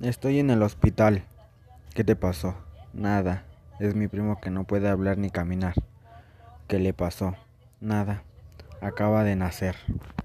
Estoy en el hospital. ¿Qué te pasó? Nada. Es mi primo que no puede hablar ni caminar. ¿Qué le pasó? Nada. Acaba de nacer.